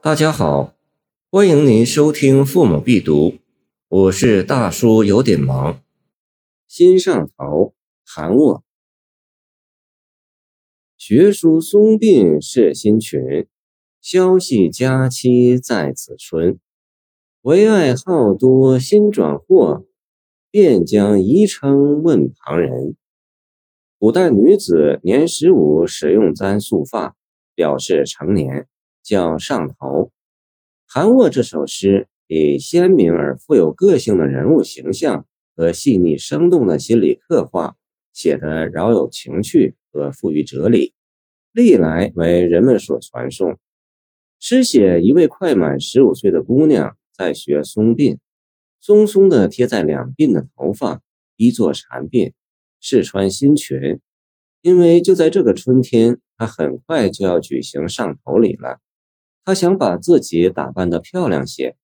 大家好，欢迎您收听《父母必读》，我是大叔，有点忙。心上头，韩沃。学书松鬓是新群，消息佳期在此春。唯爱好多新转货，便将宜称问旁人。古代女子年十五使用簪束发，表示成年。叫上头，韩沃这首诗以鲜明而富有个性的人物形象和细腻生动的心理刻画，写得饶有情趣和富于哲理，历来为人们所传颂。诗写一位快满十五岁的姑娘在学松鬓，松松的贴在两鬓的头发，一作缠鬓，试穿新裙。因为就在这个春天，她很快就要举行上头礼了。他想把自己打扮得漂亮些，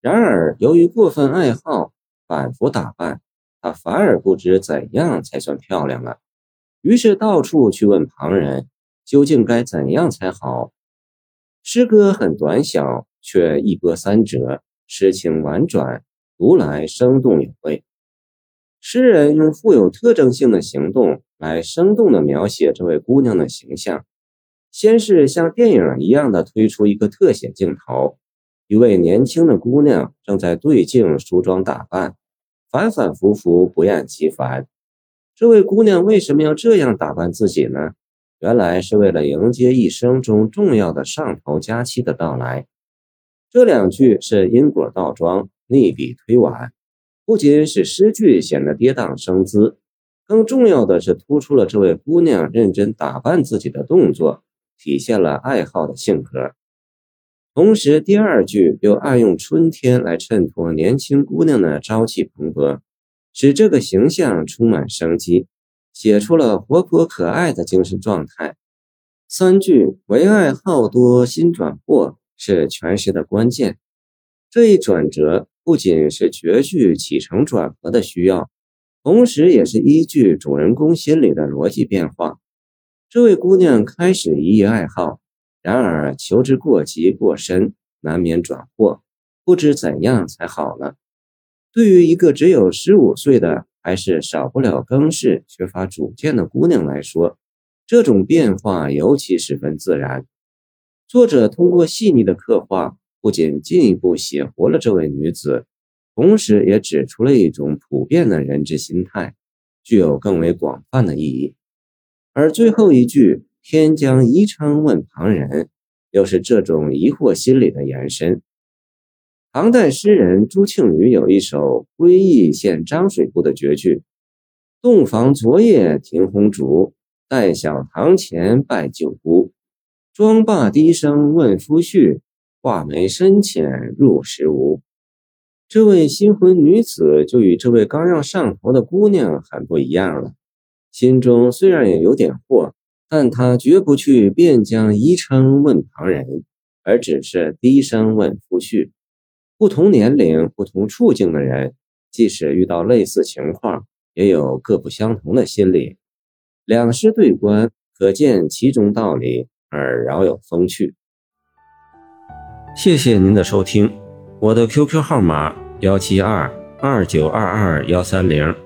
然而由于过分爱好，反复打扮，他反而不知怎样才算漂亮了。于是到处去问旁人，究竟该怎样才好？诗歌很短小，却一波三折，诗情婉转，读来生动有味。诗人用富有特征性的行动来生动地描写这位姑娘的形象。先是像电影一样的推出一个特写镜头，一位年轻的姑娘正在对镜梳妆打扮，反反复复不厌其烦。这位姑娘为什么要这样打扮自己呢？原来是为了迎接一生中重要的上头佳期的到来。这两句是因果倒装，逆笔推挽，不仅使诗句显得跌宕生姿，更重要的是突出了这位姑娘认真打扮自己的动作。体现了爱好的性格，同时第二句又暗用春天来衬托年轻姑娘的朝气蓬勃，使这个形象充满生机，写出了活泼可爱的精神状态。三句唯爱好多新转货是全诗的关键，这一转折不仅是绝句起承转合的需要，同时也是依据主人公心理的逻辑变化。这位姑娘开始一意爱好，然而求之过急过深，难免转祸，不知怎样才好了。对于一个只有十五岁的，还是少不了更事、缺乏主见的姑娘来说，这种变化尤其十分自然。作者通过细腻的刻画，不仅进一步写活了这位女子，同时也指出了一种普遍的人之心态，具有更为广泛的意义。而最后一句“天将遗昌问旁人”，又是这种疑惑心理的延伸。唐代诗人朱庆余有一首《归义献张水部》的绝句：“洞房昨夜停红烛，待晓堂前拜九姑。妆罢低声问夫婿，画眉深浅入时无。”这位新婚女子就与这位刚要上头的姑娘很不一样了。心中虽然也有点惑，但他绝不去便将宜称问旁人，而只是低声问夫婿。不同年龄、不同处境的人，即使遇到类似情况，也有各不相同的心理。两诗对观，可见其中道理，而饶有风趣。谢谢您的收听，我的 QQ 号码幺七二二九二二幺三零。